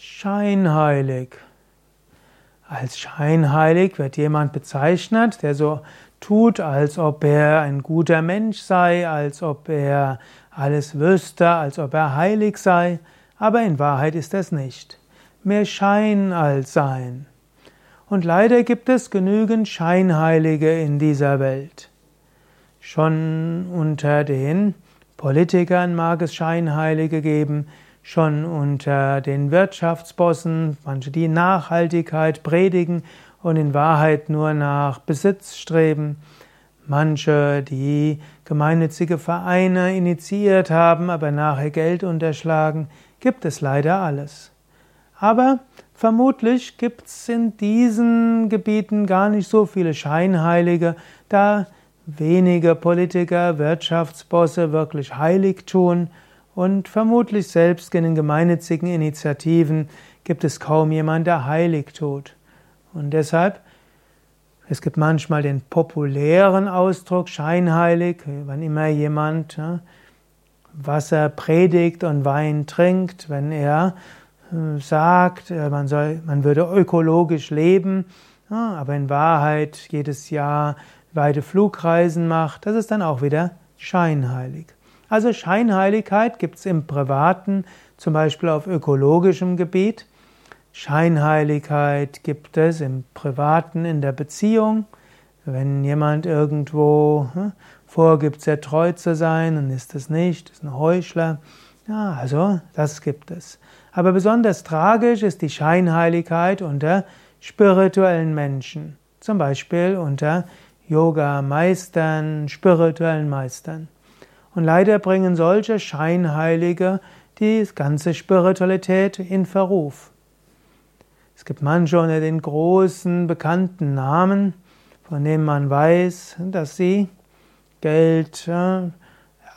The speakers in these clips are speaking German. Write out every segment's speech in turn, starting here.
Scheinheilig. Als scheinheilig wird jemand bezeichnet, der so tut, als ob er ein guter Mensch sei, als ob er alles wüsste, als ob er heilig sei, aber in Wahrheit ist das nicht. Mehr Schein als Sein. Und leider gibt es genügend Scheinheilige in dieser Welt. Schon unter den Politikern mag es Scheinheilige geben, schon unter den Wirtschaftsbossen, manche, die Nachhaltigkeit predigen und in Wahrheit nur nach Besitz streben, manche, die gemeinnützige Vereine initiiert haben, aber nachher Geld unterschlagen, gibt es leider alles. Aber vermutlich gibt es in diesen Gebieten gar nicht so viele Scheinheilige, da wenige Politiker, Wirtschaftsbosse wirklich heilig tun und vermutlich selbst in den gemeinnützigen Initiativen gibt es kaum jemand, der heilig tut. Und deshalb, es gibt manchmal den populären Ausdruck scheinheilig, wenn immer jemand ja, Wasser predigt und Wein trinkt, wenn er äh, sagt, äh, man, soll, man würde ökologisch leben, ja, aber in Wahrheit jedes Jahr weite Flugreisen macht, das ist dann auch wieder scheinheilig. Also Scheinheiligkeit gibt es im Privaten, zum Beispiel auf ökologischem Gebiet. Scheinheiligkeit gibt es im Privaten, in der Beziehung. Wenn jemand irgendwo hm, vorgibt, sehr treu zu sein, dann ist es nicht, ist ein Heuchler. Ja, also das gibt es. Aber besonders tragisch ist die Scheinheiligkeit unter spirituellen Menschen, zum Beispiel unter Yoga-Meistern, spirituellen Meistern. Und leider bringen solche Scheinheilige die ganze Spiritualität in Verruf. Es gibt manche unter den großen bekannten Namen, von denen man weiß, dass sie Geld äh,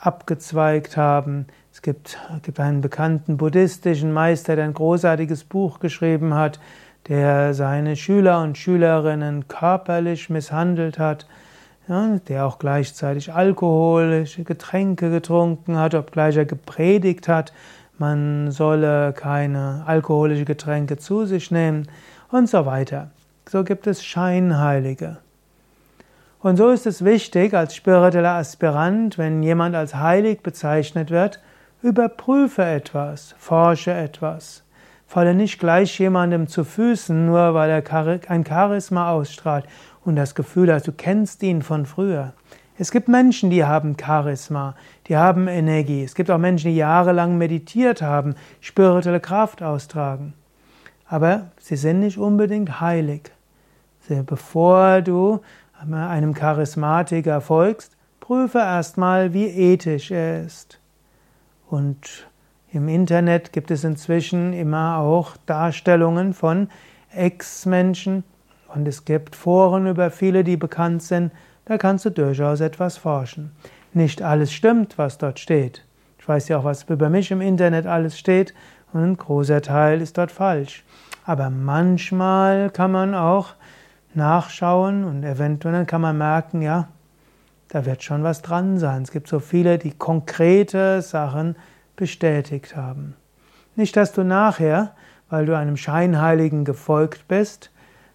abgezweigt haben. Es gibt, gibt einen bekannten buddhistischen Meister, der ein großartiges Buch geschrieben hat, der seine Schüler und Schülerinnen körperlich misshandelt hat ja, der auch gleichzeitig alkoholische Getränke getrunken hat, obgleich er gepredigt hat, man solle keine alkoholischen Getränke zu sich nehmen und so weiter. So gibt es Scheinheilige. Und so ist es wichtig als spiritueller Aspirant, wenn jemand als heilig bezeichnet wird, überprüfe etwas, forsche etwas. Falle nicht gleich jemandem zu Füßen, nur weil er ein Charisma ausstrahlt und das Gefühl hast, du kennst ihn von früher. Es gibt Menschen, die haben Charisma, die haben Energie. Es gibt auch Menschen, die jahrelang meditiert haben, spirituelle Kraft austragen. Aber sie sind nicht unbedingt heilig. Bevor du einem Charismatiker folgst, prüfe erstmal, wie ethisch er ist. Und im Internet gibt es inzwischen immer auch Darstellungen von Ex-Menschen, und es gibt Foren über viele, die bekannt sind, da kannst du durchaus etwas forschen. Nicht alles stimmt, was dort steht. Ich weiß ja auch, was über mich im Internet alles steht und ein großer Teil ist dort falsch. Aber manchmal kann man auch nachschauen und eventuell kann man merken, ja, da wird schon was dran sein. Es gibt so viele, die konkrete Sachen bestätigt haben. Nicht, dass du nachher, weil du einem Scheinheiligen gefolgt bist,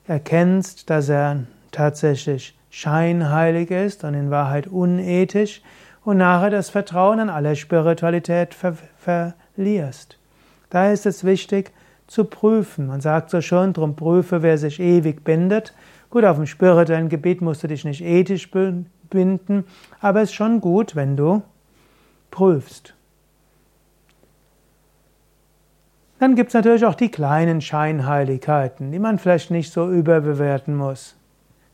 erkennst, dass er tatsächlich scheinheilig ist und in Wahrheit unethisch und nachher das Vertrauen an aller Spiritualität ver verlierst. Daher ist es wichtig zu prüfen. Man sagt so schon, drum prüfe, wer sich ewig bindet. Gut, auf dem spirituellen Gebiet musst du dich nicht ethisch binden, aber es ist schon gut, wenn du prüfst. Dann gibt es natürlich auch die kleinen Scheinheiligkeiten, die man vielleicht nicht so überbewerten muss.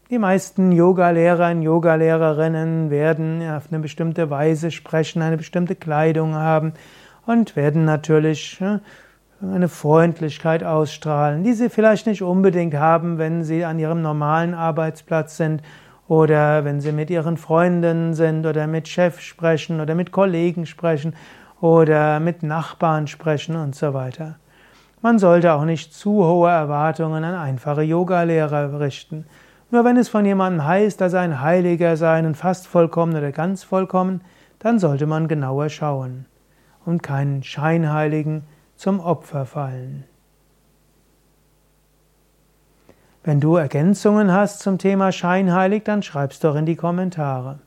Die meisten Yogalehrer und Yogalehrerinnen werden auf eine bestimmte Weise sprechen, eine bestimmte Kleidung haben und werden natürlich eine Freundlichkeit ausstrahlen, die sie vielleicht nicht unbedingt haben, wenn sie an ihrem normalen Arbeitsplatz sind oder wenn sie mit ihren Freundinnen sind oder mit Chef sprechen oder mit Kollegen sprechen oder mit Nachbarn sprechen und so weiter. Man sollte auch nicht zu hohe Erwartungen an einfache Yogalehrer richten. Nur wenn es von jemandem heißt, dass er ein Heiliger sei und fast vollkommen oder ganz vollkommen, dann sollte man genauer schauen und keinen Scheinheiligen zum Opfer fallen. Wenn du Ergänzungen hast zum Thema Scheinheilig, dann schreib's doch in die Kommentare.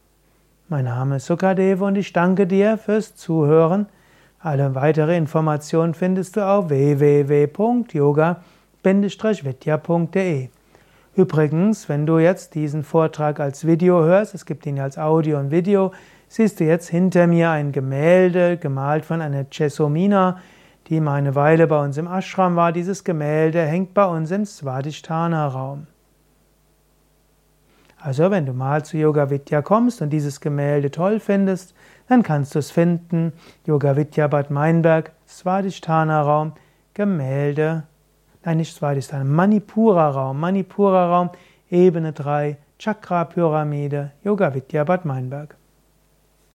Mein Name ist Sukadeva und ich danke dir fürs Zuhören. Alle weitere Informationen findest du auf www.yoga-vidya.de. Übrigens, wenn du jetzt diesen Vortrag als Video hörst, es gibt ihn als Audio und Video, siehst du jetzt hinter mir ein Gemälde, gemalt von einer Chesomina, die mal eine Weile bei uns im Ashram war. Dieses Gemälde hängt bei uns im Swadhisthana-Raum. Also, wenn du mal zu Yoga Vidya kommst und dieses Gemälde toll findest, dann kannst du es finden. Yoga Vidya Bad Meinberg, Swadhisthana-Raum, Gemälde nein, nicht Svadhisthana, Manipura-Raum, Manipura-Raum, Ebene 3, Chakra-Pyramide, Yoga Vidya Bad Meinberg.